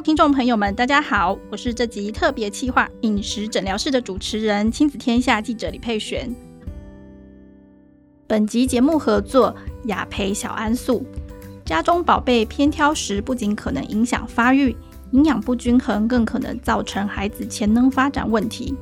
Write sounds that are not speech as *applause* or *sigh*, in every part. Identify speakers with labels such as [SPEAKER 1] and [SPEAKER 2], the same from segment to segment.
[SPEAKER 1] 听众朋友们，大家好，我是这集特别企划饮食诊疗室的主持人，亲子天下记者李佩璇。本集节目合作雅培小安素。家中宝贝偏挑食，不仅可能影响发育，营养不均衡，更可能造成孩子潜能发展问题。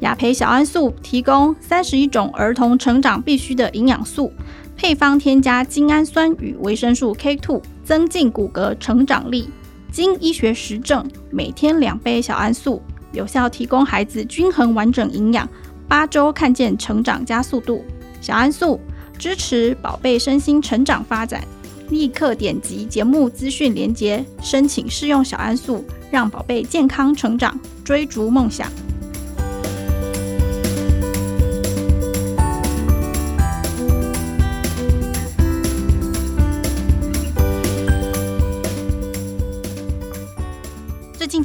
[SPEAKER 1] 雅培小安素提供三十一种儿童成长必需的营养素，配方添加精氨酸与维生素 K2，增进骨骼成长力。经医学实证，每天两杯小安素，有效提供孩子均衡完整营养，八周看见成长加速度。小安素支持宝贝身心成长发展，立刻点击节目资讯连接，申请试用小安素，让宝贝健康成长，追逐梦想。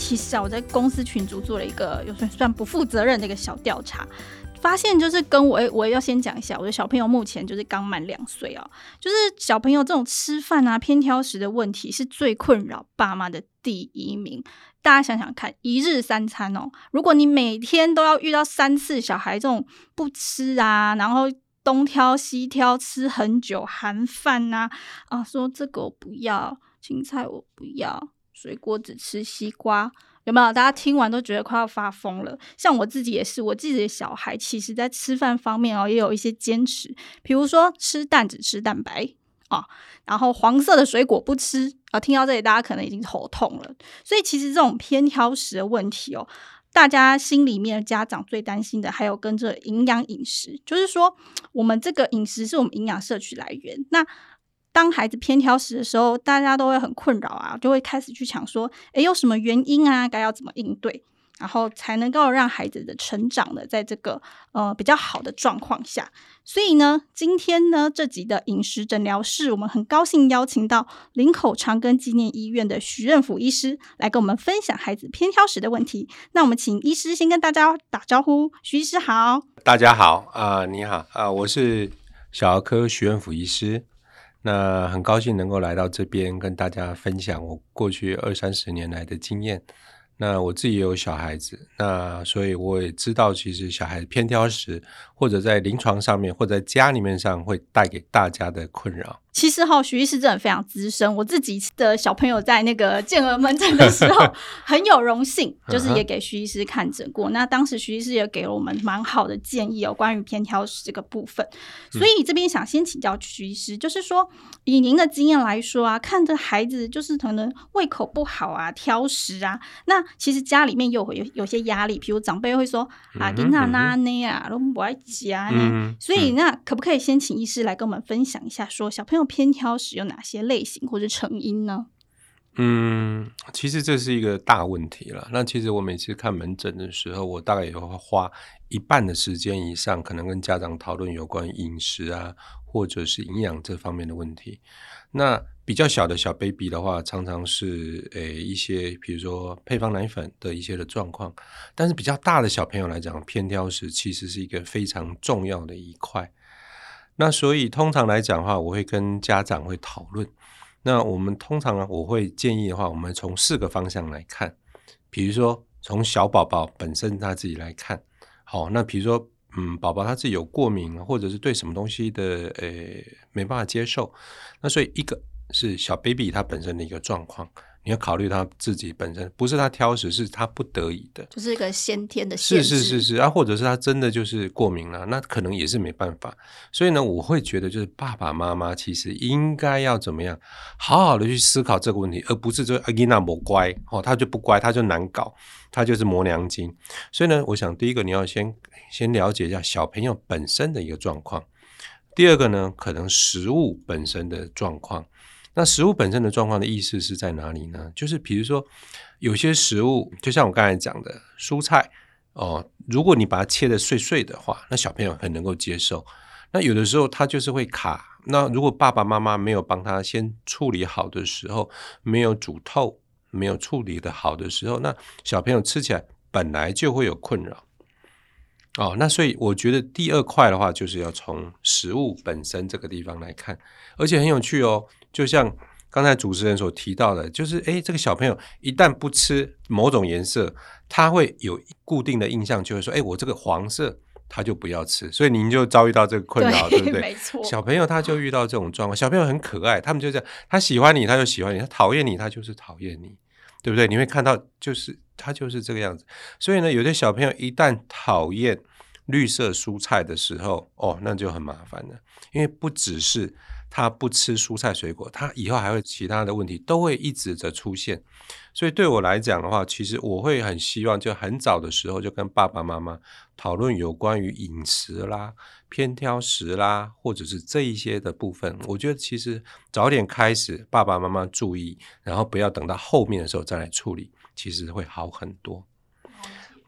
[SPEAKER 1] 其实啊，我在公司群组做了一个有算算不负责任的一个小调查，发现就是跟我我要先讲一下，我的小朋友目前就是刚满两岁啊，就是小朋友这种吃饭啊偏挑食的问题是最困扰爸妈的第一名。大家想想看，一日三餐哦，如果你每天都要遇到三次小孩这种不吃啊，然后东挑西挑吃很久，韩饭啊啊，说这个我不要，青菜我不要。水果只吃西瓜，有没有？大家听完都觉得快要发疯了。像我自己也是，我自己的小孩其实在吃饭方面哦，也有一些坚持。比如说吃蛋只吃蛋白啊，然后黄色的水果不吃啊。听到这里，大家可能已经头痛了。所以其实这种偏挑食的问题哦，大家心里面家长最担心的还有跟着营养饮食，就是说我们这个饮食是我们营养摄取来源。那当孩子偏挑食的时候，大家都会很困扰啊，就会开始去想说，诶，有什么原因啊？该要怎么应对，然后才能够让孩子的成长呢，在这个呃比较好的状况下。所以呢，今天呢这集的饮食诊疗室，我们很高兴邀请到林口长庚纪念医院的徐任甫医师来跟我们分享孩子偏挑食的问题。那我们请医师先跟大家打招呼，徐医师好。
[SPEAKER 2] 大家好啊、你好啊、我是小儿科徐任甫医师。那很高兴能够来到这边跟大家分享我过去二三十年来的经验。那我自己也有小孩子，那所以我也知道，其实小孩子偏挑食，或者在临床上面，或者在家里面上，会带给大家的困扰。
[SPEAKER 1] 其实哈，徐医师真的非常资深。我自己的小朋友在那个健儿门诊的时候，*laughs* 很有荣幸，就是也给徐医师看诊过。那当时徐医师也给了我们蛮好的建议哦，关于偏挑食这个部分。所以这边想先请教徐医师，就是说以您的经验来说啊，看着孩子就是可能胃口不好啊、挑食啊，那其实家里面又会有有些压力，比如长辈会说啊，你那那那啊，都不爱夹呢。所以那可不可以先请医师来跟我们分享一下，说小朋友。偏挑食有哪些类型或者成因呢？
[SPEAKER 2] 嗯，其实这是一个大问题了。那其实我每次看门诊的时候，我大概也会花一半的时间以上，可能跟家长讨论有关饮食啊，或者是营养这方面的问题。那比较小的小 baby 的话，常常是诶、一些，比如说配方奶粉的一些的状况。但是比较大的小朋友来讲，偏挑食其实是一个非常重要的一块。那所以通常来讲的话，我会跟家长会讨论。那我们通常呢，我会建议的话，我们从四个方向来看。比如说，从小宝宝本身他自己来看，好，那比如说，嗯，宝宝他自己有过敏，或者是对什么东西的，呃，没办法接受。那所以一个是小 baby 他本身的一个状况。你要考虑他自己本身，不是他挑食，是他不得已的，
[SPEAKER 1] 就是一个先天的限制。
[SPEAKER 2] 是是是是啊，或者是他真的就是过敏了，那可能也是没办法。所以呢，我会觉得就是爸爸妈妈其实应该要怎么样，好好的去思考这个问题，而不是说阿吉娜不乖哦，他就不乖，他就难搞，他就是磨娘精。所以呢，我想第一个你要先先了解一下小朋友本身的一个状况，第二个呢，可能食物本身的状况。那食物本身的状况的意思是在哪里呢？就是比如说，有些食物，就像我刚才讲的蔬菜哦，如果你把它切得碎碎的话，那小朋友很能够接受。那有的时候他就是会卡。那如果爸爸妈妈没有帮他先处理好的时候，没有煮透，没有处理得好的时候，那小朋友吃起来本来就会有困扰。哦，那所以我觉得第二块的话，就是要从食物本身这个地方来看，而且很有趣哦。就像刚才主持人所提到的，就是诶，这个小朋友一旦不吃某种颜色，他会有固定的印象，就会说，诶，我这个黄色他就不要吃，所以您就遭遇到这个困扰，对，对不对？*laughs*
[SPEAKER 1] 没错。小
[SPEAKER 2] 朋友他就遇到这种状况，小朋友很可爱，他们就这样，他喜欢你，他就喜欢你；他讨厌你，他就是讨厌你，对不对？你会看到，就是他就是这个样子。所以呢，有些小朋友一旦讨厌绿色蔬菜的时候，哦，那就很麻烦了，因为不只是。他不吃蔬菜水果，他以后还会其他的问题都会一直的出现。所以对我来讲的话，其实我会很希望，就很早的时候就跟爸爸妈妈讨论有关于饮食啦、偏挑食啦，或者是这一些的部分。我觉得其实早点开始，爸爸妈妈注意，然后不要等到后面的时候再来处理，其实会好很多。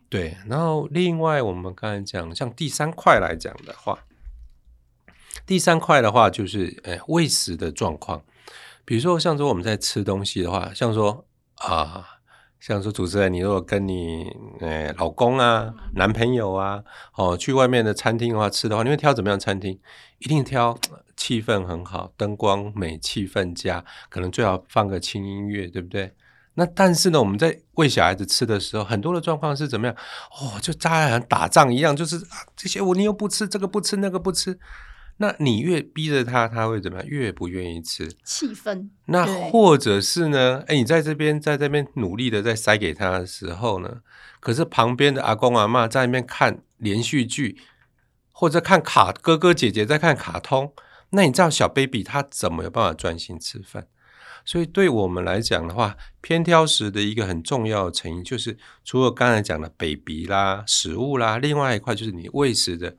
[SPEAKER 2] 对，然后另外我们刚才讲，像第三块来讲的话。第三块的话就是，诶，喂食的状况。比如说，像说我们在吃东西的话，像说啊，像说主持人，你如果跟你诶老公啊、男朋友啊，哦，去外面的餐厅的话吃的话，你会挑怎么样餐厅？一定挑气氛很好、灯光美、气氛佳，可能最好放个轻音乐，对不对？那但是呢，我们在喂小孩子吃的时候，很多的状况是怎么样？哦，就扎像打仗一样，就是，这些我你又不吃，这个不吃，那个不吃。那你越逼着他，他会怎么样？越不愿意吃。
[SPEAKER 1] 气氛。
[SPEAKER 2] 那或者是呢？哎，你在这边在这边努力的在塞给他的时候呢，可是旁边的阿公阿妈在那边看连续剧，或者看卡哥哥姐姐在看卡通，那你知道小 baby 他怎么有办法专心吃饭？所以对我们来讲的话，偏挑食的一个很重要的成因，就是除了刚才讲的 baby 啦、食物啦，另外一块就是你喂食的。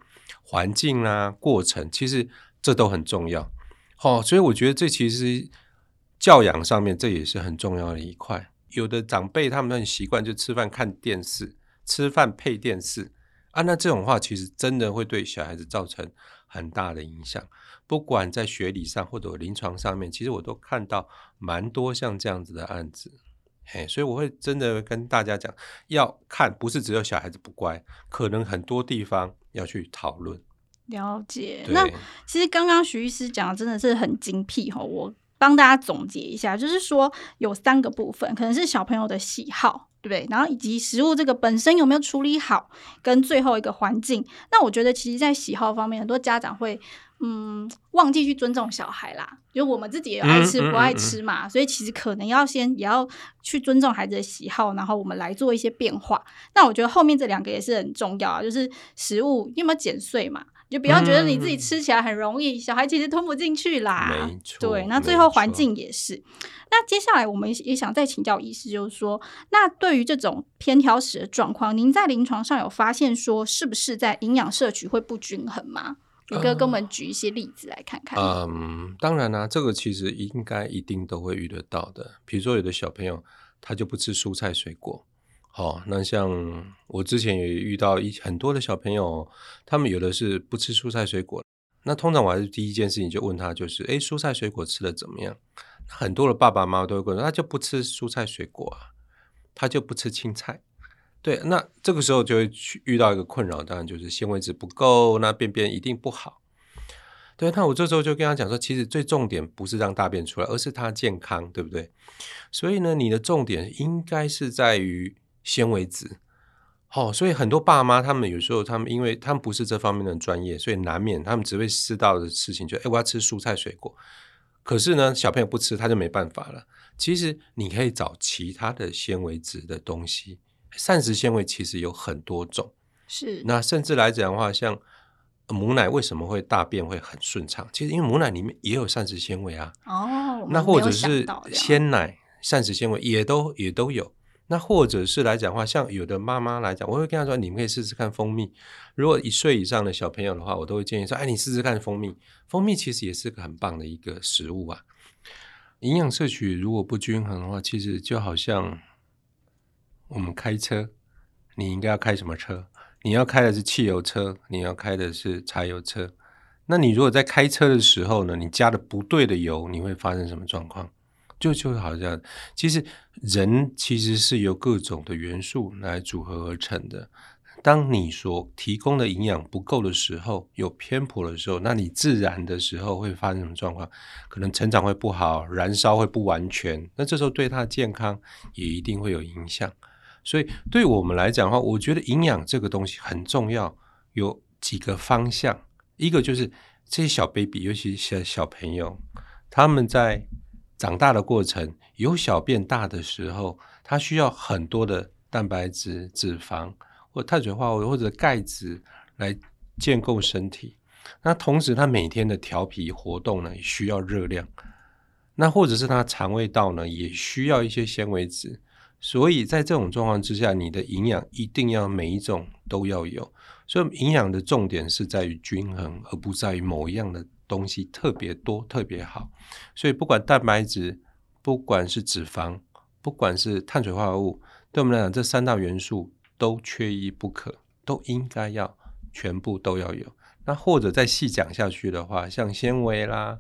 [SPEAKER 2] 环境啊，过程其实这都很重要，好、哦，所以我觉得这其实教养上面这也是很重要的一块。有的长辈他们很习惯就吃饭看电视，吃饭配电视啊，那这种话其实真的会对小孩子造成很大的影响。不管在学理上或者临床上面，其实我都看到蛮多像这样子的案子，嘿，所以我会真的跟大家讲，要看不是只有小孩子不乖，可能很多地方。要去讨论，
[SPEAKER 1] 了解。那其实刚刚徐医师讲的真的是很精辟哈，我帮大家总结一下，就是说有三个部分，可能是小朋友的喜好，对不对？然后以及食物这个本身有没有处理好，跟最后一个环境。那我觉得其实，在喜好方面，很多家长会。嗯，忘记去尊重小孩啦，就我们自己也爱吃不爱吃嘛，嗯嗯嗯嗯，所以其实可能要先也要去尊重孩子的喜好，然后我们来做一些变化。那我觉得后面这两个也是很重要啊，就是食物你有没有剪碎嘛，就不要觉得你自己吃起来很容易，嗯、小孩其实吞不进去啦。没错，对，那最后环境也是。那接下来我们也想再请教医师，就是说，那对于这种偏挑食的状况，您在临床上有发现说，是不是在营养摄取会不均衡吗？你可以跟我们举一些例子来看看。
[SPEAKER 2] 嗯，当然啦、啊，这个其实应该一定都会遇得到的。比如说，有的小朋友他就不吃蔬菜水果，好、哦，那像我之前也遇到一很多的小朋友，他们有的是不吃蔬菜水果。那通常我还是第一件事情就问他，就是诶，蔬菜水果吃的怎么样？很多的爸爸妈妈都会问，他就不吃蔬菜水果啊，他就不吃青菜。对，那这个时候就会去遇到一个困扰，当然就是纤维质不够，那便便一定不好。对，那我这时候就跟他讲说，其实最重点不是让大便出来，而是他健康，对不对？所以呢，你的重点应该是在于纤维质。哦，所以很多爸妈他们有时候他们因为他们不是这方面的专业，所以难免他们只会知道的事情就，哎，我要吃蔬菜水果。可是呢，小朋友不吃，他就没办法了。其实你可以找其他的纤维质的东西。膳食纤维其实有很多种，
[SPEAKER 1] 是
[SPEAKER 2] 那甚至来讲的话，像母奶为什么会大便会很顺畅？其实因为母奶里面也有膳食纤维啊。哦，那或者是鲜奶膳食纤维也都也都有。那或者是来讲的话，像有的妈妈来讲，我会跟她说，你们可以试试看蜂蜜。如果一岁以上的小朋友的话，我都会建议说，哎，你试试看蜂蜜。蜂蜜其实也是个很棒的一个食物啊。营养摄取如果不均衡的话，其实就好像。我们开车，你应该要开什么车？你要开的是汽油车，你要开的是柴油车。那你如果在开车的时候呢，你加的不对的油，你会发生什么状况？就就好像，其实人其实是由各种的元素来组合而成的。当你所提供的营养不够的时候，有偏颇的时候，那你自然的时候会发生什么状况？可能成长会不好，燃烧会不完全，那这时候对他的健康也一定会有影响。所以对我们来讲的话，我觉得营养这个东西很重要，有几个方向。一个就是这些小 baby，尤其是小朋友，他们在长大的过程，由小变大的时候，他需要很多的蛋白质、脂肪或碳水化合物或者钙质来建构身体。那同时，他每天的调皮活动呢，也需要热量。那或者是他肠胃道呢，也需要一些纤维质。所以在这种状况之下，你的营养一定要每一种都要有。所以营养的重点是在于均衡，而不在于某一样的东西特别多、特别好。所以不管蛋白质，不管是脂肪，不管是碳水化合物，对我们来讲，这三大元素都缺一不可，都应该要全部都要有。那或者再细讲下去的话，像纤维啦，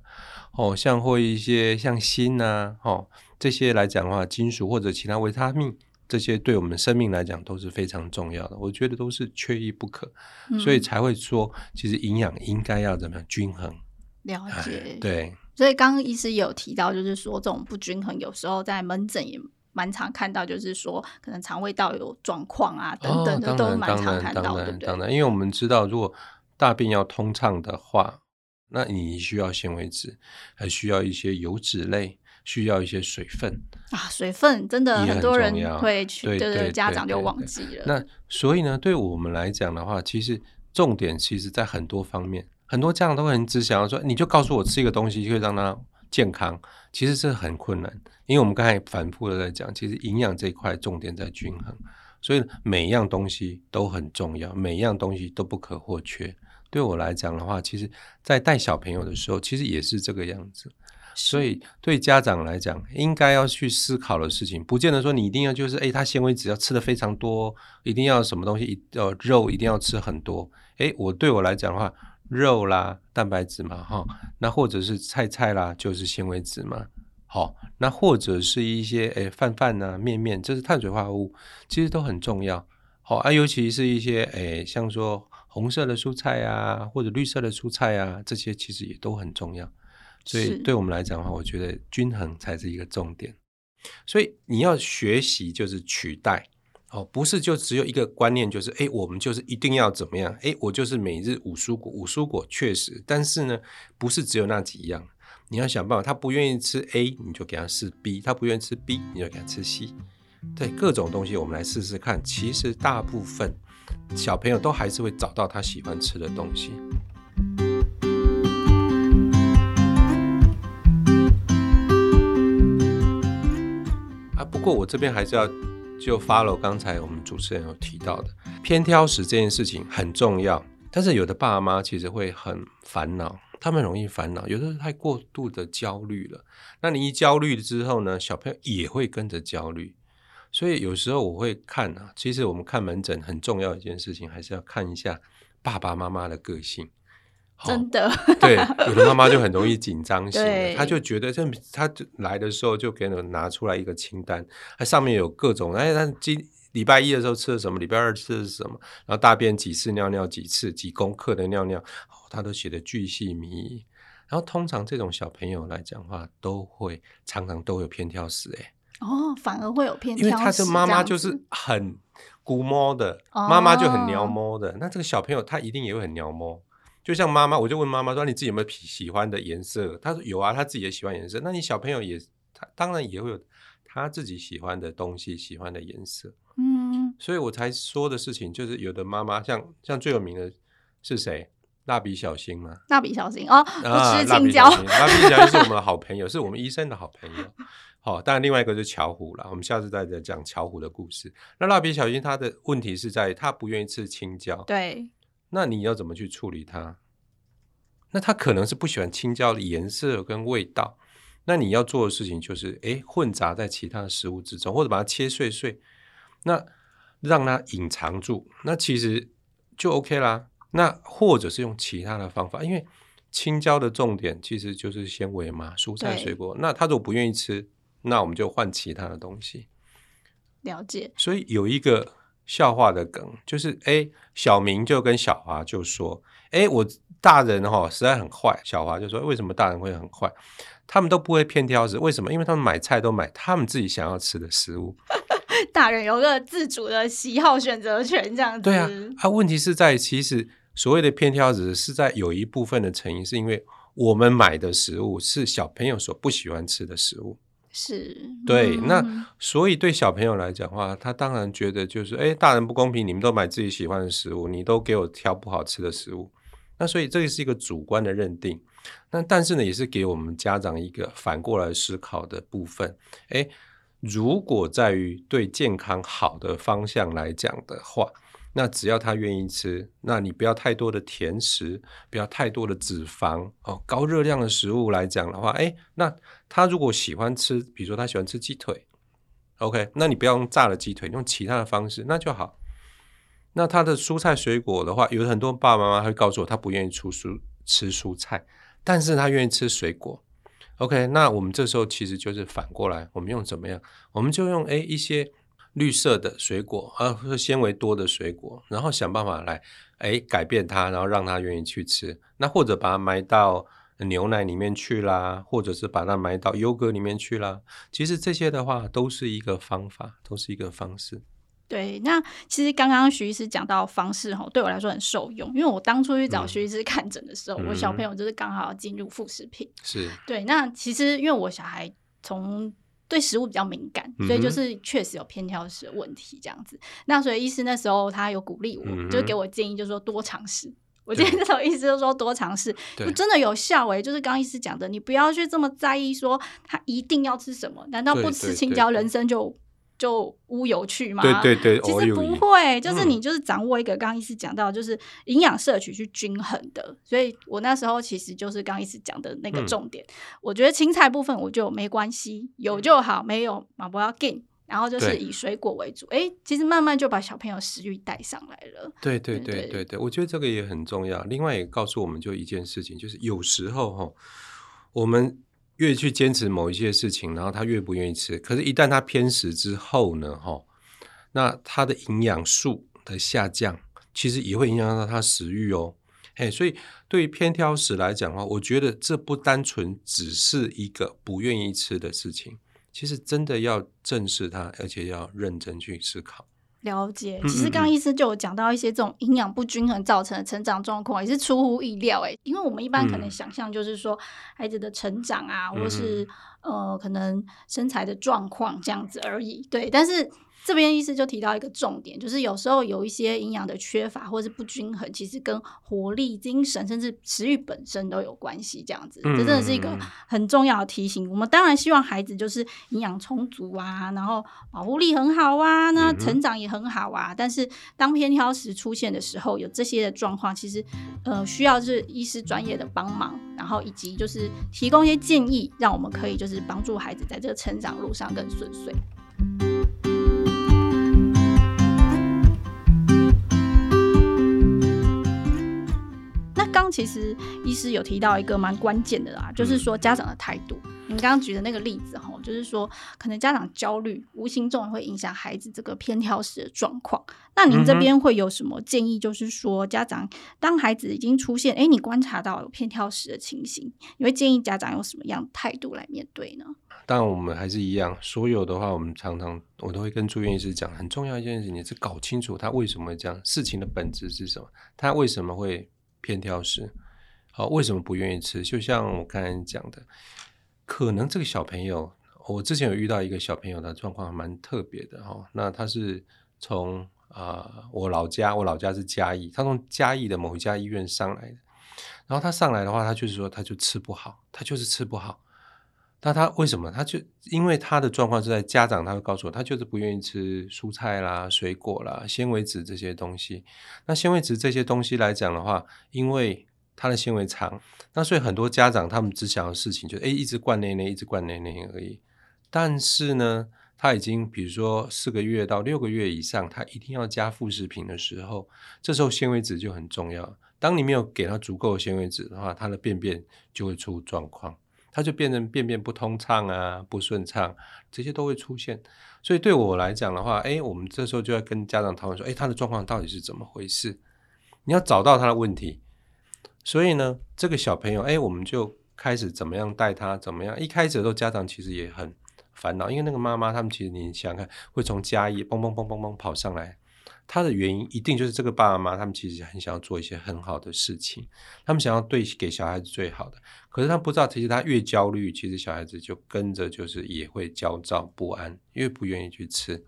[SPEAKER 2] 哦，像或一些像锌呐，哦。这些来讲的话，金属或者其他维他命，这些对我们生命来讲都是非常重要的。我觉得都是缺一不可，嗯、所以才会说，其实营养应该要怎么样均衡。
[SPEAKER 1] 了解，
[SPEAKER 2] 对。
[SPEAKER 1] 所以刚刚医师有提到，就是说这种不均衡，有时候在门诊也蛮常看到，就是说可能肠胃道有状况啊等等的，哦、都蛮常看到的。
[SPEAKER 2] 当然，因为我们知道，如果大便要通畅的话，那你需要纤维质，还需要一些油脂类。需要一些水分
[SPEAKER 1] 啊，水分真的很多人会去，对对，对，家长就忘记了。
[SPEAKER 2] 那所以呢，对我们来讲的话，其实重点其实在很多方面，很多家长都很只想要说，你就告诉我吃一个东西就会让他健康，其实是很困难，因为我们刚才反复的在讲，其实营养这一块重点在均衡，所以每一样东西都很重要，每一样东西都不可或缺。对我来讲的话，其实在带小朋友的时候，其实也是这个样子。所以，对家长来讲，应该要去思考的事情，不见得说你一定要就是，诶，他纤维质要吃的非常多，一定要什么东西，呃，肉一定要吃很多。诶，我对我来讲的话，肉啦，蛋白质嘛，哈，那或者是菜菜啦，就是纤维质嘛，好，那或者是一些诶饭饭呐、面面，这是碳水化合物，其实都很重要。好啊，尤其是一些诶，像说红色的蔬菜啊，或者绿色的蔬菜啊，这些其实也都很重要。所以对我们来讲的话，我觉得均衡才是一个重点。所以你要学习就是取代哦，不是就只有一个观念，就是诶，我们就是一定要怎么样？诶，我就是每日五蔬果，五蔬果确实，但是呢，不是只有那几样。你要想办法，他不愿意吃 A，你就给他吃 B；他不愿意吃 B，你就给他吃 C。对，各种东西，我们来试试看。其实大部分小朋友都还是会找到他喜欢吃的东西啊。不过我这边还是要就 follow 刚才我们主持人有提到的偏挑食这件事情很重要，但是有的爸妈其实会很烦恼，他们容易烦恼，有的时候太过度的焦虑了。那你一焦虑之后呢，小朋友也会跟着焦虑，所以有时候我会看啊，其实我们看门诊很重要一件事情，还是要看一下爸爸妈妈的个性。
[SPEAKER 1] 真的，
[SPEAKER 2] 对，有的妈妈就很容易紧张型，她就觉得这，她就来的时候就给你拿出来一个清单，它上面有各种，哎，他今礼拜一的时候吃了什么，礼拜二吃的是什么，然后大便几次，尿尿几次，几公克的尿尿，哦，他都写的巨细靡遗。然后通常这种小朋友来讲的话，都会常常都有偏挑食，哎，
[SPEAKER 1] 哦，反而会有偏
[SPEAKER 2] 因为他的妈妈就是很估摸的，妈妈就很鸟摸的，那这个小朋友他一定也会很鸟摸。就像妈妈，我就问妈妈说：“你自己有没有喜欢的颜色？”她说：“有啊，她自己也喜欢颜色。”那你小朋友也，他当然也会有他自己喜欢的东西，喜欢的颜色。嗯，所以我才说的事情就是，有的妈妈像像最有名的是谁？蜡笔小新嘛？蜡笔小新哦，不吃青椒。蜡笔小新是我们的好朋友，是我们医生的好朋友。*laughs* 好、哦，当然另外一个是巧虎了。我们下次再再讲巧虎的故事。那蜡笔小新他的问题是在于他不愿意吃青椒。对。那你要怎么去处理它？那他可能是不喜欢青椒的颜色跟味道。那你要做的事情就是，诶，混杂在其他的食物之中，或者把它切碎碎，那让它隐藏住，那其实就 OK 啦。那或者是用其他的方法，因为青椒的重点其实就是纤维嘛，蔬菜水果。那他如果不愿意吃，那我们就换其他的东西。了解。所以有一个。笑话的梗，就是哎，小明就跟小华就说，哎，我大人哈、哦、实在很坏。小华就说，为什么大人会很坏？他们都不会偏挑食，为什么？因为他们买菜都买他们自己想要吃的食物。*laughs*
[SPEAKER 1] 大人有个自主的喜好选择权，这样子。
[SPEAKER 2] 对啊，啊，问题是在其实所谓的偏挑食是在有一部分的成因，是因为我们买的食物是小朋友所不喜欢吃的食物。
[SPEAKER 1] 是
[SPEAKER 2] 对，那所以对小朋友来讲的话，他当然觉得就是，哎，大人不公平，你们都买自己喜欢的食物，你都给我挑不好吃的食物，那所以这个是一个主观的认定。那但是呢，也是给我们家长一个反过来思考的部分。哎，如果在于对健康好的方向来讲的话，那只要他愿意吃，那你不要太多的甜食，不要太多的脂肪哦，高热量的食物来讲的话，哎，那他如果喜欢吃，比如说他喜欢吃鸡腿，OK，那你不要用炸的鸡腿，用其他的方式那就好。那他的蔬菜水果的话，有很多爸爸妈妈会告诉我，他不愿意出蔬吃蔬菜。但是他愿意吃水果，OK，那我们这时候其实就是反过来，我们用怎么样？我们就用诶一些绿色的水果啊，或者纤维多的水果，然后想办法来哎改变它，然后让它愿意去吃。那或者把它埋到牛奶里面去啦，或者是把它埋到优格里面去啦。其实这些的话都是一个方法，都是一个方式。
[SPEAKER 1] 对，那其实刚刚徐医师讲到方式吼，对我来说很受用，因为我当初去找徐医师看诊的时候，嗯、我小朋友就是刚好要进入副食品。
[SPEAKER 2] 是
[SPEAKER 1] 对，那其实因为我小孩从对食物比较敏感，所以就是确实有偏挑食的问题这样子。嗯、那所以医师那时候他有鼓励我，嗯、就给我建议，就是说多尝试。我今天这时候医师就说多尝试，就真的有效诶。就是刚刚医师讲的，你不要去这么在意说他一定要吃什么，难道不吃青椒人生就？就乌有去嘛？
[SPEAKER 2] 对对对，
[SPEAKER 1] 其实不会，就是你就是掌握一个刚刚医师讲到，就是营养摄取去均衡的。嗯、所以我那时候其实就是刚刚医师讲的那个重点。嗯、我觉得青菜部分我就没关系，有就好，没有嘛不要紧。然后就是以水果为主。哎，其实慢慢就把小朋友食欲带上来了。
[SPEAKER 2] 对对对对对，对，我觉得这个也很重要。另外也告诉我们就一件事情，就是有时候哈，我们。越去坚持某一些事情，然后他越不愿意吃。可是，一旦他偏食之后呢，哈，那他的营养素的下降，其实也会影响到他食欲哦。嘿，所以对于偏挑食来讲的话，我觉得这不单纯只是一个不愿意吃的事情，其实真的要正视它，而且要认真去思考。
[SPEAKER 1] 了解，其实刚刚医师就有讲到一些这种营养不均衡造成的成长状况，也是出乎意料诶，因为我们一般可能想象就是说孩子的成长啊，嗯、或是呃可能身材的状况这样子而已，对，但是。这边医师就提到一个重点，就是有时候有一些营养的缺乏或是不均衡，其实跟活力、精神甚至食欲本身都有关系。这样子，这真的是一个很重要的提醒。我们当然希望孩子就是营养充足啊，然后保护力很好啊，那成长也很好啊。但是当偏挑食出现的时候，有这些的状况，其实呃需要就是医师专业的帮忙，然后以及就是提供一些建议，让我们可以就是帮助孩子在这个成长路上更顺遂。刚其实医师有提到一个蛮关键的啦，嗯、就是说家长的态度。你刚刚举的那个例子哈，就是说可能家长焦虑，无形中会影响孩子这个偏挑食的状况。那您这边会有什么建议？就是说家长当孩子已经出现，哎，你观察到有偏挑食的情形，你会建议家长用什么样的态度来面对呢？
[SPEAKER 2] 当然，我们还是一样，所有的话，我们常常我都会跟住院医师讲，很重要一件事情，你是搞清楚他为什么会这样，事情的本质是什么，他为什么会。偏挑食，好，为什么不愿意吃？就像我刚才讲的，可能这个小朋友，我之前有遇到一个小朋友的状况蛮特别的哈。那他是从啊、我老家，我老家是嘉义，他从嘉义的某一家医院上来的。然后他上来的话，他就是说，他就吃不好，他就是吃不好。那他为什么？他就因为他的状况是在家长，他会告诉我，他就是不愿意吃蔬菜啦、水果啦、纤维质这些东西。那纤维质这些东西来讲的话，因为它的纤维长，那所以很多家长他们只想要事情就诶一直灌内内，一直灌内内而已。但是呢，他已经比如说四个月到六个月以上，他一定要加副食品的时候，这时候纤维质就很重要。当你没有给他足够的纤维质的话，他的便便就会出状况。他就变成便便不通畅啊，不顺畅，这些都会出现。所以对我来讲的话，哎，我们这时候就要跟家长讨论说，哎，他的状况到底是怎么回事？你要找到他的问题。所以呢，这个小朋友，哎，我们就开始怎么样带他，怎么样？一开始的时候，家长其实也很烦恼，因为那个妈妈他们其实你想想看，会从家里蹦蹦蹦蹦蹦跑上来。他的原因一定就是这个爸爸妈妈，他们其实很想要做一些很好的事情，他们想要对给小孩子最好的。可是他不知道，其实他越焦虑，其实小孩子就跟着就是也会焦躁不安，因为不愿意去吃。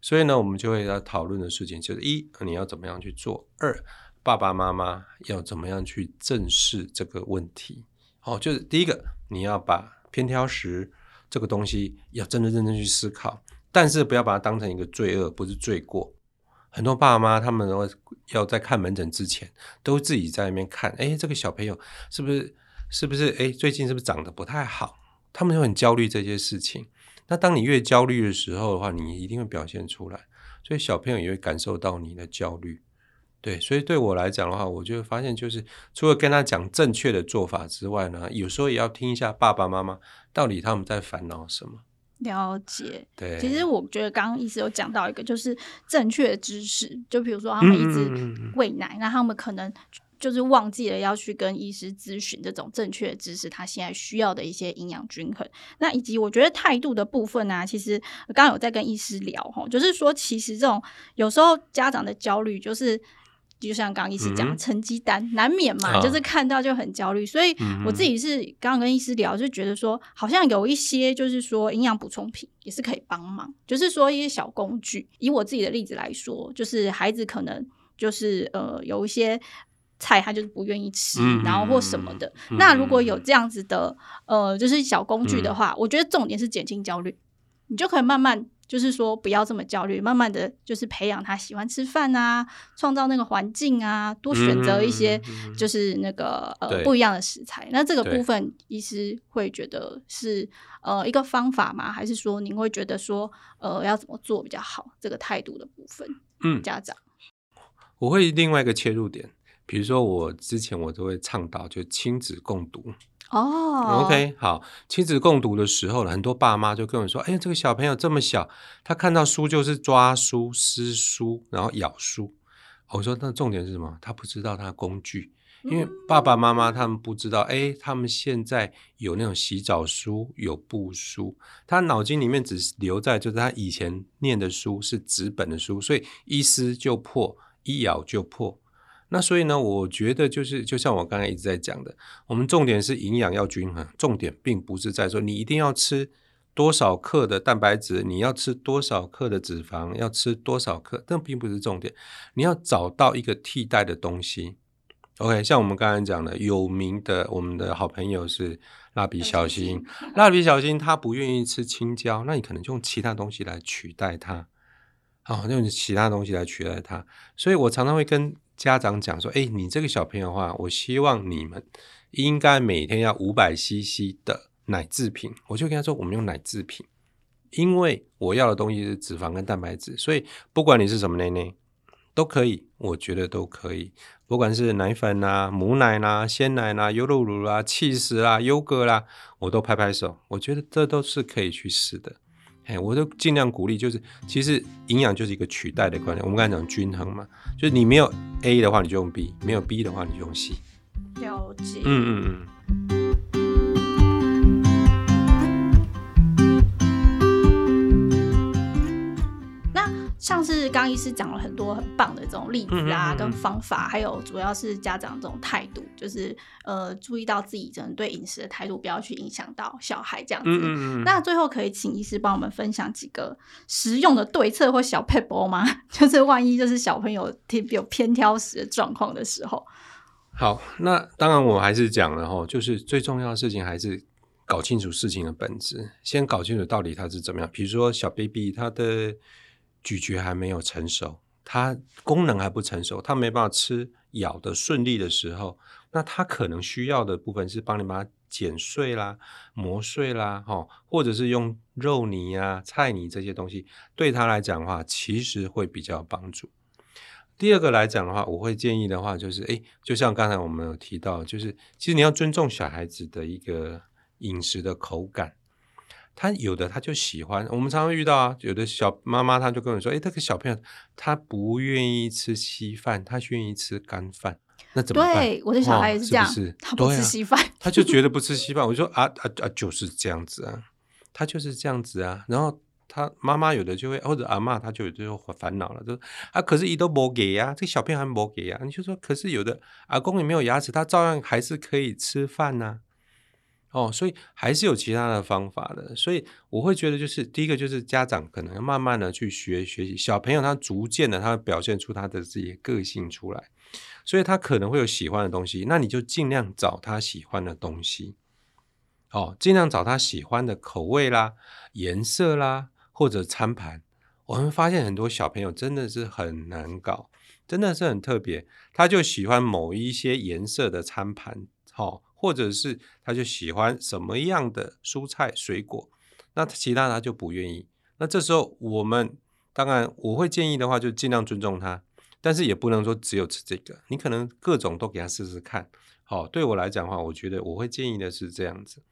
[SPEAKER 2] 所以呢，我们就会要讨论的事情就是：一，你要怎么样去做；二，爸爸妈妈要怎么样去正视这个问题。哦，就是第一个，你要把偏挑食这个东西要真的认真去思考，但是不要把它当成一个罪恶，不是罪过。很多爸妈他们都要在看门诊之前，都自己在那边看，哎，这个小朋友是不是是不是哎，最近是不是长得不太好？他们就很焦虑这些事情。那当你越焦虑的时候的话，你一定会表现出来，所以小朋友也会感受到你的焦虑。对，所以对我来讲的话，我就发现就是除了跟他讲正确的做法之外呢，有时候也要听一下爸爸妈妈到底他们在烦恼什么。
[SPEAKER 1] 了解，
[SPEAKER 2] 对，
[SPEAKER 1] 其实我觉得刚刚医师有讲到一个，就是正确的知识，就比如说他们一直喂奶，那、嗯、他们可能就是忘记了要去跟医师咨询这种正确的知识，他现在需要的一些营养均衡，那以及我觉得态度的部分呢、啊，其实刚刚有在跟医师聊哈，就是说其实这种有时候家长的焦虑就是。就像刚刚医师讲，成绩单、嗯、难免嘛，就是看到就很焦虑。哦、所以我自己是刚刚跟医师聊，就觉得说，好像有一些就是说营养补充品也是可以帮忙，就是说一些小工具。以我自己的例子来说，就是孩子可能就是呃有一些菜他就是不愿意吃，嗯、然后或什么的。嗯、那如果有这样子的呃就是小工具的话，嗯、我觉得重点是减轻焦虑，你就可以慢慢。就是说，不要这么焦虑，慢慢的就是培养他喜欢吃饭啊，创造那个环境啊，多选择一些就是那个、嗯、呃不一样的食材。那这个部分，医师会觉得是呃一个方法吗？还是说您会觉得说呃要怎么做比较好？这个态度的部分，嗯，家长，
[SPEAKER 2] 我会另外一个切入点，比如说我之前我都会倡导就亲子共读。哦、，OK，好，亲子共读的时候，很多爸妈就跟我说：“哎呀，这个小朋友这么小，他看到书就是抓书、撕书，然后咬书。”我说：“那重点是什么？他不知道他工具，因为爸爸妈妈他们不知道，哎，他们现在有那种洗澡书，有布书，他脑筋里面只留在就是他以前念的书是纸本的书，所以一撕就破，一咬就破。”那所以呢，我觉得就是就像我刚才一直在讲的，我们重点是营养要均衡，重点并不是在说你一定要吃多少克的蛋白质，你要吃多少克的脂肪，要吃多少克，这并不是重点，你要找到一个替代的东西。OK，像我们刚才讲的，有名的我们的好朋友是蜡笔小新，蜡笔小新他不愿意吃青椒，那你可能就用其他东西来取代它，哦，用其他东西来取代它，所以我常常会跟。家长讲说：“哎，你这个小朋友的话，我希望你们应该每天要五百 CC 的奶制品。”我就跟他说：“我们用奶制品，因为我要的东西是脂肪跟蛋白质，所以不管你是什么奶奶都可以，我觉得都可以，不管是奶粉啊、母奶啦、啊、鲜奶啦、啊、优酪乳啦、气食啦、优格啦，我都拍拍手，我觉得这都是可以去试的。”哎，我都尽量鼓励，就是其实营养就是一个取代的观念。我们刚才讲均衡嘛，就是你没有 A 的话，你就用 B；没有 B 的话，你就用 C。
[SPEAKER 1] 了解。嗯
[SPEAKER 2] 嗯嗯。
[SPEAKER 1] 像是刚医师讲了很多很棒的这种例子啊，
[SPEAKER 2] 嗯嗯嗯
[SPEAKER 1] 跟方法，还有主要是家长这种态度，就是呃注意到自己真的对饮食的态度，不要去影响到小孩这样子。那最后可以请医师帮我们分享几个实用的对策或小撇步吗？*laughs* 就是万一就是小朋友有偏挑食的状况的时候。
[SPEAKER 2] 好，那当然我还是讲了哈，就是最重要的事情还是搞清楚事情的本质，先搞清楚到底他是怎么样。比如说小 baby 他的。咀嚼还没有成熟，它功能还不成熟，它没办法吃咬的顺利的时候，那它可能需要的部分是帮你把它剪碎啦、磨碎啦，哈，或者是用肉泥啊、菜泥这些东西，对它来讲的话，其实会比较有帮助。第二个来讲的话，我会建议的话就是，诶，就像刚才我们有提到，就是其实你要尊重小孩子的一个饮食的口感。他有的他就喜欢，我们常常遇到啊，有的小妈妈他就跟我说：“诶，这个小朋友他不愿意吃稀饭，他愿意吃干饭，那怎么办？”
[SPEAKER 1] 对，我的小孩也是这样，
[SPEAKER 2] 哦、是不是
[SPEAKER 1] 他不吃稀饭，
[SPEAKER 2] 啊，他就觉得不吃 *laughs* 稀饭。我说啊啊啊，就是这样子啊，他就是这样子啊。然后他妈妈有的就会或者阿嬷，他就有就烦恼了，就说啊，可是伊都没给呀，这个小朋友还没给呀。你就说，可是有的阿公也没有牙齿，他照样还是可以吃饭呐，啊。哦，所以还是有其他的方法的，所以我会觉得，就是第一个就是家长可能要慢慢的去学学习，小朋友他逐渐的他会表现出他的自己的个性出来，所以他可能会有喜欢的东西，那你就尽量找他喜欢的东西，哦，尽量找他喜欢的口味啦、颜色啦或者餐盘。我们发现很多小朋友真的是很难搞，真的是很特别，他就喜欢某一些颜色的餐盘，哦。或者是他就喜欢什么样的蔬菜水果，那其他他就不愿意。那这时候我们当然我会建议的话，就尽量尊重他，但是也不能说只有吃这个，你可能各种都给他试试看。好，对我来讲的话，我觉得我会建议的是这样子。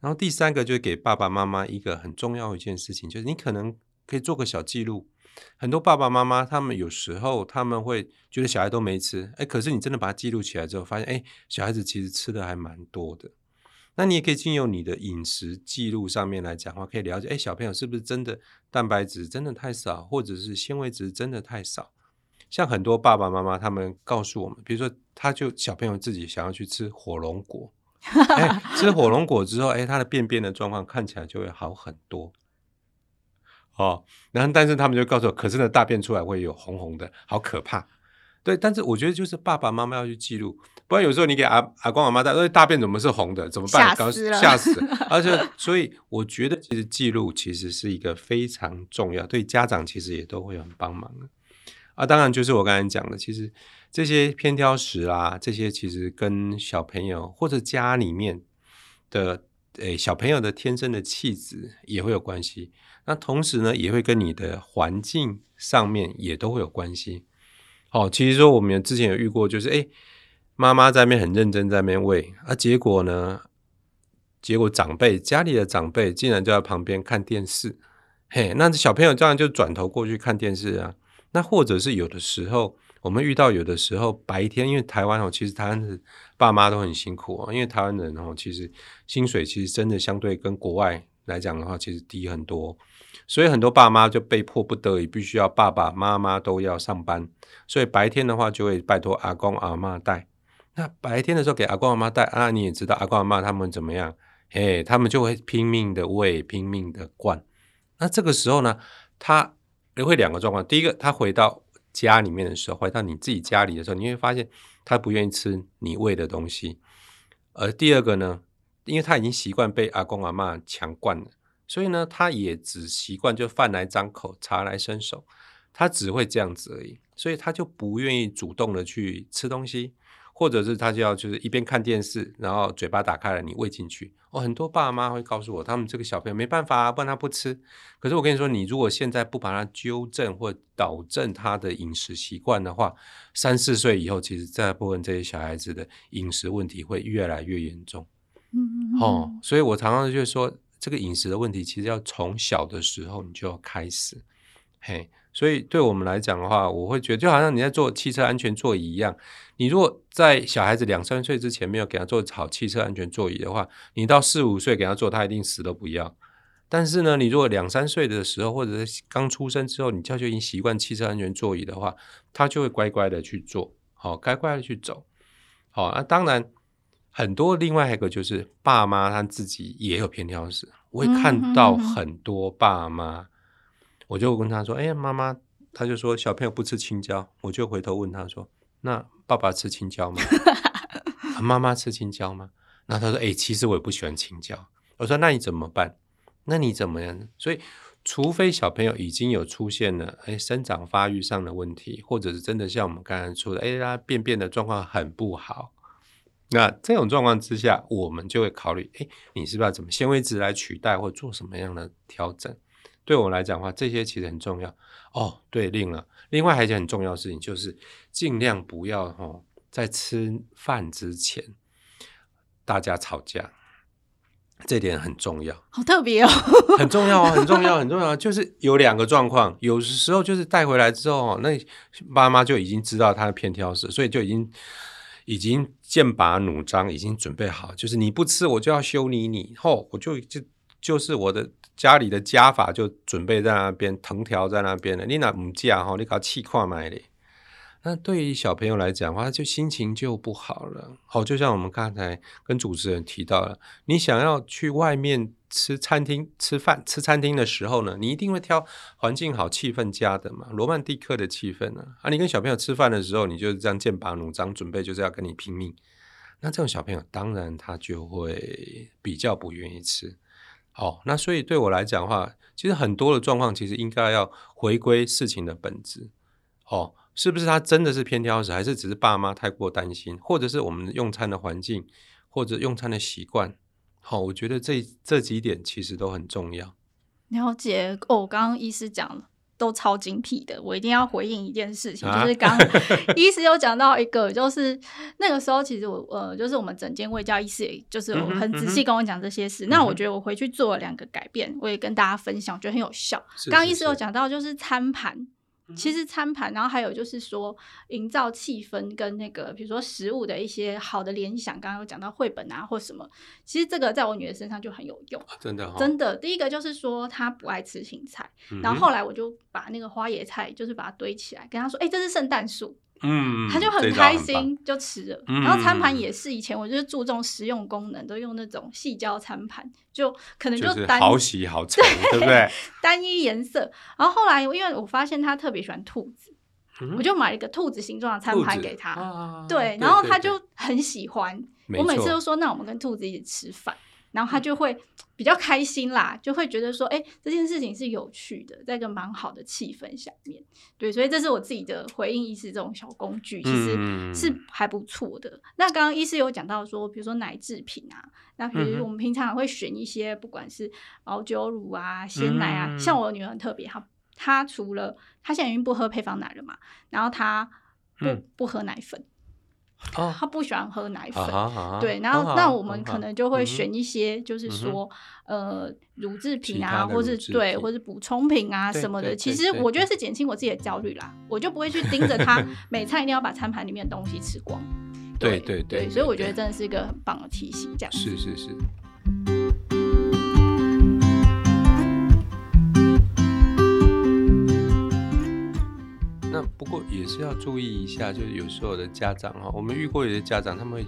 [SPEAKER 2] 然后第三个就是给爸爸妈妈一个很重要一件事情，就是你可能可以做个小记录。很多爸爸妈妈，他们有时候他们会觉得小孩都没吃，哎，可是你真的把它记录起来之后，发现，哎，小孩子其实吃的还蛮多的。那你也可以经由你的饮食记录上面来讲话，可以了解，哎，小朋友是不是真的蛋白质真的太少，或者是纤维质真的太少？像很多爸爸妈妈他们告诉我们，比如说，他就小朋友自己想要去吃火龙果，*laughs* 哎，吃火龙果之后，哎，他的便便的状况看起来就会好很多。哦，然后但是他们就告诉我，可是呢，大便出来会有红红的，好可怕。对，但是我觉得就是爸爸妈妈要去记录，不然有时候你给阿阿公阿妈带，大便怎么是红的？怎么办？吓死了！吓死了！而且，所以我觉得其实记录其实是一个非常重要，对家长其实也都会很帮忙的。啊，当然就是我刚才讲的，其实这些偏挑食啊，这些其实跟小朋友或者家里面的诶小朋友的天生的气质也会有关系。那同时呢，也会跟你的环境上面也都会有关系。哦，其实说我们之前有遇过，就是诶妈妈在那边很认真在那边喂，啊，结果呢，结果长辈家里的长辈竟然就在旁边看电视，嘿，那小朋友这样就转头过去看电视啊。那或者是有的时候，我们遇到有的时候白天，因为台湾哦，其实台湾的爸妈都很辛苦哦，因为台湾人哦，其实薪水其实真的相对跟国外来讲的话，其实低很多。所以很多爸妈就被迫不得已，必须要爸爸妈妈都要上班，所以白天的话就会拜托阿公阿妈带。那白天的时候给阿公阿妈带，啊，你也知道阿公阿妈他们怎么样？哎，他们就会拼命的喂，拼命的灌。那这个时候呢，他也会两个状况：第一个，他回到家里面的时候，回到你自己家里的时候，你会发现他不愿意吃你喂的东西；而第二个呢，因为他已经习惯被阿公阿嬷强灌了。所以呢，他也只习惯就饭来张口，茶来伸手，他只会这样子而已。所以他就不愿意主动的去吃东西，或者是他就要就是一边看电视，然后嘴巴打开了，你喂进去。哦，很多爸妈会告诉我，他们这个小朋友没办法啊，不然他不吃。可是我跟你说，你如果现在不把他纠正或导正他的饮食习惯的话，三四岁以后，其实大部分这些小孩子的饮食问题会越来越严重。嗯，哦，所以我常常就是说。这个饮食的问题，其实要从小的时候你就要开始，嘿，所以对我们来讲的话，我会觉得就好像你在做汽车安全座椅一样，你如果在小孩子两三岁之前没有给他做好汽车安全座椅的话，你到四五岁给他做，他一定死都不要。但是呢，你如果两三岁的时候，或者是刚出生之后，你教就已经习惯汽车安全座椅的话，他就会乖乖的去做，好，乖乖的去走，好，那当然。很多另外一个就是爸妈他自己也有偏挑食，我会看到很多爸妈，嗯、我就跟他说：“哎呀，妈妈，他就说小朋友不吃青椒。”我就回头问他说：“那爸爸吃青椒吗？妈妈吃青椒吗？”然后他说：“哎，其实我也不喜欢青椒。”我说：“那你怎么办？那你怎么样？”所以，除非小朋友已经有出现了哎生长发育上的问题，或者是真的像我们刚才说的，哎，他便便的状况很不好。那这种状况之下，我们就会考虑，哎，你是不是要怎么纤维质来取代，或做什么样的调整？对我来讲的话，这些其实很重要。哦，对，另了，另外还有一件很重要的事情，就是尽量不要哦，在吃饭之前大家吵架。这点很重要，
[SPEAKER 1] 好特别哦，
[SPEAKER 2] 很重要哦，很重要，*laughs* 很重要。就是有两个状况，有时候就是带回来之后，那爸妈就已经知道他的偏挑食，所以就已经已经剑拔弩张，已经准备好，就是你不吃，我就要修理你。后我就就就是我的家里的家法就准备在那边，藤条在那边了。你那唔嫁哈，你搞气跨买的。那对于小朋友来讲的话，就心情就不好了。好，就像我们刚才跟主持人提到了，你想要去外面吃餐厅吃饭，吃餐厅的时候呢，你一定会挑环境好、气氛佳的嘛，罗曼蒂克的气氛呢。啊，你跟小朋友吃饭的时候，你就是这样剑拔弩张，准备就是要跟你拼命。那这种小朋友当然他就会比较不愿意吃。哦，那所以对我来讲的话，其实很多的状况其实应该要回归事情的本质。哦。是不是他真的是偏挑食，还是只是爸妈太过担心，或者是我们用餐的环境，或者用餐的习惯？好，我觉得这这几点其实都很重要。
[SPEAKER 1] 了解哦，刚刚医师讲了都超精辟的，我一定要回应一件事情，啊、就是刚 *laughs* 医师有讲到一个，就是那个时候其实我呃，就是我们整间卫教医师，也就是我很仔细跟我讲这些事。嗯、那我觉得我回去做了两个改变，我也跟大家分享，我觉得很有效。刚刚医师有讲到就是餐盘。其实餐盘，然后还有就是说，营造气氛跟那个，比如说食物的一些好的联想。刚刚有讲到绘本啊，或什么，其实这个在我女儿身上就很有用，
[SPEAKER 2] 真的，
[SPEAKER 1] 真的。第一个就是说，她不爱吃青菜，然后后来我就把那个花椰菜，就是把它堆起来，跟她说：“哎，这是圣诞树。”嗯，他就很开心就吃了，然后餐盘也是，以前我就是注重实用功能，都用那种细胶餐盘，就可能就单
[SPEAKER 2] 好洗好盛，*laughs* 对不对？
[SPEAKER 1] 单一颜色。然后后来因为我发现他特别喜欢兔子，我就买了一个兔子形状的餐盘给他，对，然后他就很喜欢。我每次都说，那我们跟兔子一起吃饭。然后他就会比较开心啦，就会觉得说，哎，这件事情是有趣的，在一个蛮好的气氛下面，对，所以这是我自己的回应医师这种小工具，其实是还不错的。嗯、那刚刚医师有讲到说，比如说奶制品啊，那比如我们平常会选一些，不管是熬酒乳啊、鲜奶啊，嗯、像我女儿很特别，她她除了她现在已经不喝配方奶了嘛，然后她不、嗯、不喝奶粉。他不喜欢喝奶粉，对，然后那我们可能就会选一些，就是说，呃，乳制品啊，或是对，或是补充品啊什么的。其实我觉得是减轻我自己的焦虑啦，我就不会去盯着他 *laughs* 每餐一定要把餐盘里面的东西吃光。
[SPEAKER 2] 对对对，
[SPEAKER 1] 所以我觉得真的是一个很棒的提醒，这样。
[SPEAKER 2] 是是是。不过也是要注意一下，就是有时候的家长哈，我们遇过有些家长，他们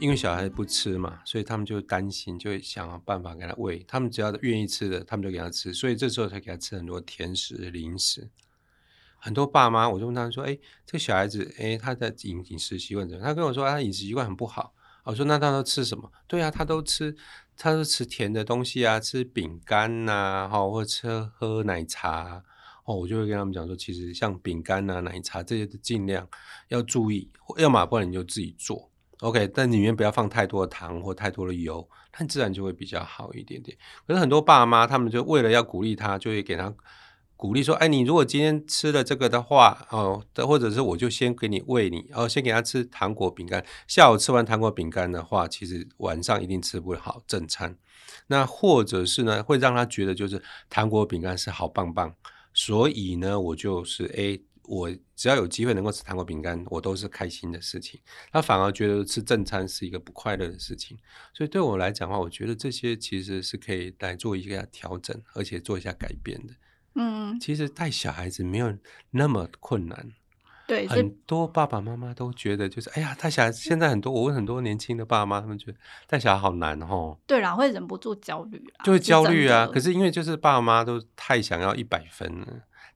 [SPEAKER 2] 因为小孩不吃嘛，所以他们就担心，就会想办法给他喂。他们只要愿意吃的，他们就给他吃，所以这时候才给他吃很多甜食、零食。很多爸妈，我就问他们说：“哎，这小孩子，哎，他的饮饮食习惯怎么样？”他跟我说：“他饮食习惯很不好。”我说：“那他都吃什么？”对啊，他都吃，他都吃甜的东西啊，吃饼干呐，哈，或者吃喝奶茶。哦，我就会跟他们讲说，其实像饼干啊、奶茶这些的，尽量要注意，要么不然你就自己做，OK，但里面不要放太多的糖或太多的油，它自然就会比较好一点点。可是很多爸妈他们就为了要鼓励他，就会给他鼓励说，哎，你如果今天吃了这个的话，哦，或者是我就先给你喂你，哦，先给他吃糖果饼干，下午吃完糖果饼干的话，其实晚上一定吃不好正餐。那或者是呢，会让他觉得就是糖果饼干是好棒棒。所以呢，我就是哎，我只要有机会能够吃糖果饼干，我都是开心的事情。他反而觉得吃正餐是一个不快乐的事情。所以对我来讲的话，我觉得这些其实是可以来做一下调整，而且做一下改变的。嗯，其实带小孩子没有那么困难。
[SPEAKER 1] 对，
[SPEAKER 2] 很多爸爸妈妈都觉得就是，哎呀，带小孩子现在很多，我问很多年轻的爸妈，他们觉得带小孩好难哦。
[SPEAKER 1] 对啦，会忍不住焦虑啊，
[SPEAKER 2] 就会焦虑啊。可是因为就是爸妈都太想要一百分了，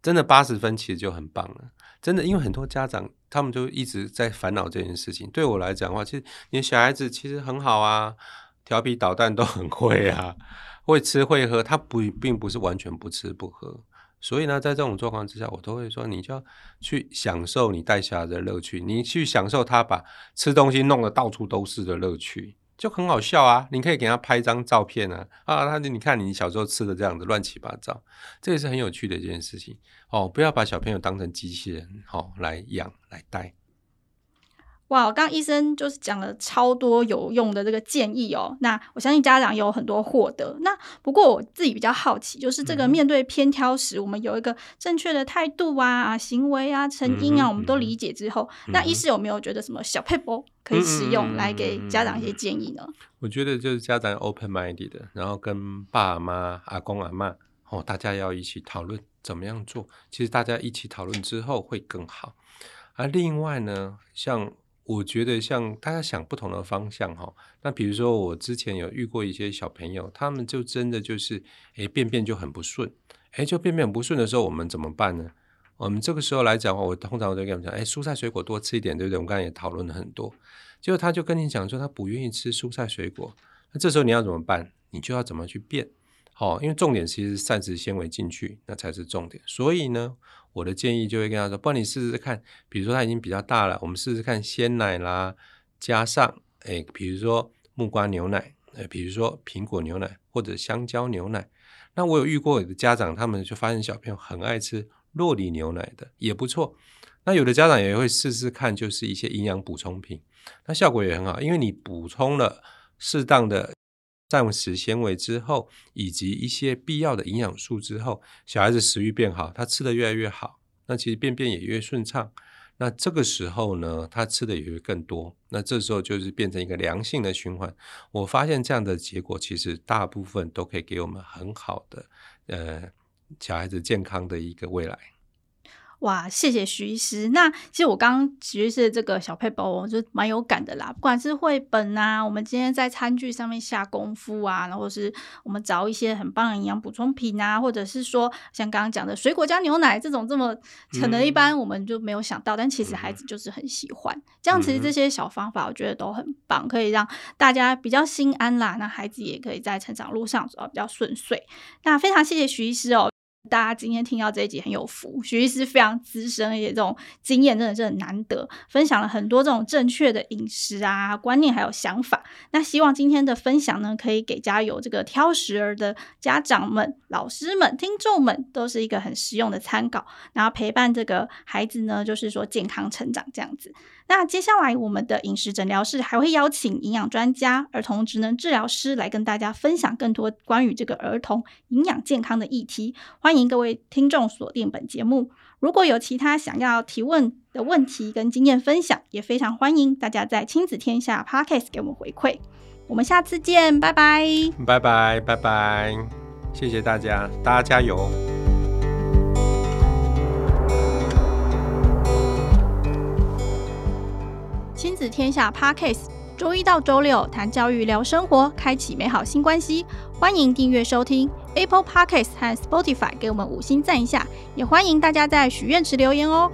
[SPEAKER 2] 真的八十分其实就很棒了。真的，因为很多家长他们就一直在烦恼这件事情。对我来讲的话，其实你的小孩子其实很好啊，调皮捣蛋都很会啊，会吃会喝，他不并不是完全不吃不喝。所以呢，在这种状况之下，我都会说，你就要去享受你带小孩的乐趣，你去享受他把吃东西弄得到处都是的乐趣，就很好笑啊！你可以给他拍一张照片啊，啊，他你看你小时候吃的这样子乱七八糟，这也是很有趣的一件事情哦。不要把小朋友当成机器人，好、哦、来养来带。
[SPEAKER 1] 哇，刚刚医生就是讲了超多有用的这个建议哦。那我相信家长也有很多获得。那不过我自己比较好奇，就是这个面对偏挑时，我们有一个正确的态度啊、行为啊、成因啊，我们都理解之后，那医师有没有觉得什么小撇步可以使用来给家长一些建议呢？
[SPEAKER 2] 我觉得就是家长 open minded 的，然后跟爸妈、阿公阿嬷哦，大家要一起讨论怎么样做。其实大家一起讨论之后会更好。而另外呢，像我觉得像大家想不同的方向哈，那比如说我之前有遇过一些小朋友，他们就真的就是诶便便就很不顺，诶就便便不顺的时候，我们怎么办呢？我们这个时候来讲的话，我通常我就跟他们讲，诶蔬菜水果多吃一点，对不对？我们刚才也讨论了很多，结果他就跟你讲说他不愿意吃蔬菜水果，那这时候你要怎么办？你就要怎么去变？好，因为重点其实是膳食纤维进去，那才是重点。所以呢。我的建议就会跟他说：“不然你试试看，比如说他已经比较大了，我们试试看鲜奶啦，加上诶，比如说木瓜牛奶，诶，比如说苹果牛奶或者香蕉牛奶。那我有遇过有的家长，他们就发现小朋友很爱吃洛梨牛奶的，也不错。那有的家长也会试试看，就是一些营养补充品，那效果也很好，因为你补充了适当的。”膳食纤维之后，以及一些必要的营养素之后，小孩子食欲变好，他吃的越来越好，那其实便便也越顺畅。那这个时候呢，他吃的也会更多。那这时候就是变成一个良性的循环。我发现这样的结果，其实大部分都可以给我们很好的，呃，小孩子健康的一个未来。
[SPEAKER 1] 哇，谢谢徐医师。那其实我刚刚其实是这个小配包，我就蛮有感的啦。不管是绘本啊，我们今天在餐具上面下功夫啊，然后是我们找一些很棒的营养补充品啊，或者是说像刚刚讲的水果加牛奶这种这么可能一般我们就没有想到，嗯、但其实孩子就是很喜欢。这样其实这些小方法我觉得都很棒，可以让大家比较心安啦。那孩子也可以在成长路上走得比较顺遂。那非常谢谢徐医师哦。大家今天听到这一集很有福，徐医师非常资深，而且这种经验真的是很难得，分享了很多这种正确的饮食啊观念还有想法。那希望今天的分享呢，可以给家有这个挑食儿的家长们、老师们、听众们，都是一个很实用的参考，然后陪伴这个孩子呢，就是说健康成长这样子。那接下来我们的饮食诊疗室还会邀请营养专家、儿童职能治疗师来跟大家分享更多关于这个儿童营养健康的议题。欢迎各位听众锁定本节目。如果有其他想要提问的问题跟经验分享，也非常欢迎大家在亲子天下 Podcast 给我们回馈。我们下次见，拜拜，
[SPEAKER 2] 拜拜，拜拜，谢谢大家，大家加油。
[SPEAKER 1] 亲子天下 Podcast，周一到周六谈教育、聊生活，开启美好新关系。欢迎订阅收听 Apple Podcasts 和 Spotify，给我们五星赞一下。也欢迎大家在许愿池留言哦。